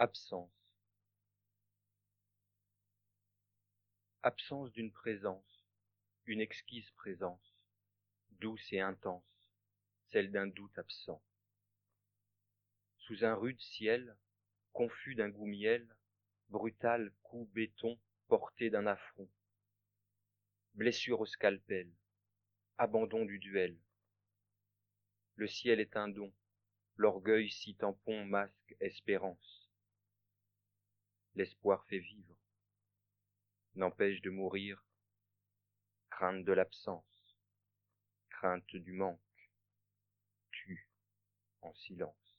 Absence. Absence d'une présence, une exquise présence, douce et intense, celle d'un doute absent. Sous un rude ciel, confus d'un goût miel, brutal coup béton porté d'un affront. Blessure au scalpel, abandon du duel. Le ciel est un don, l'orgueil si tampon masque espérance l'espoir fait vivre, n'empêche de mourir, crainte de l'absence, crainte du manque, tue en silence.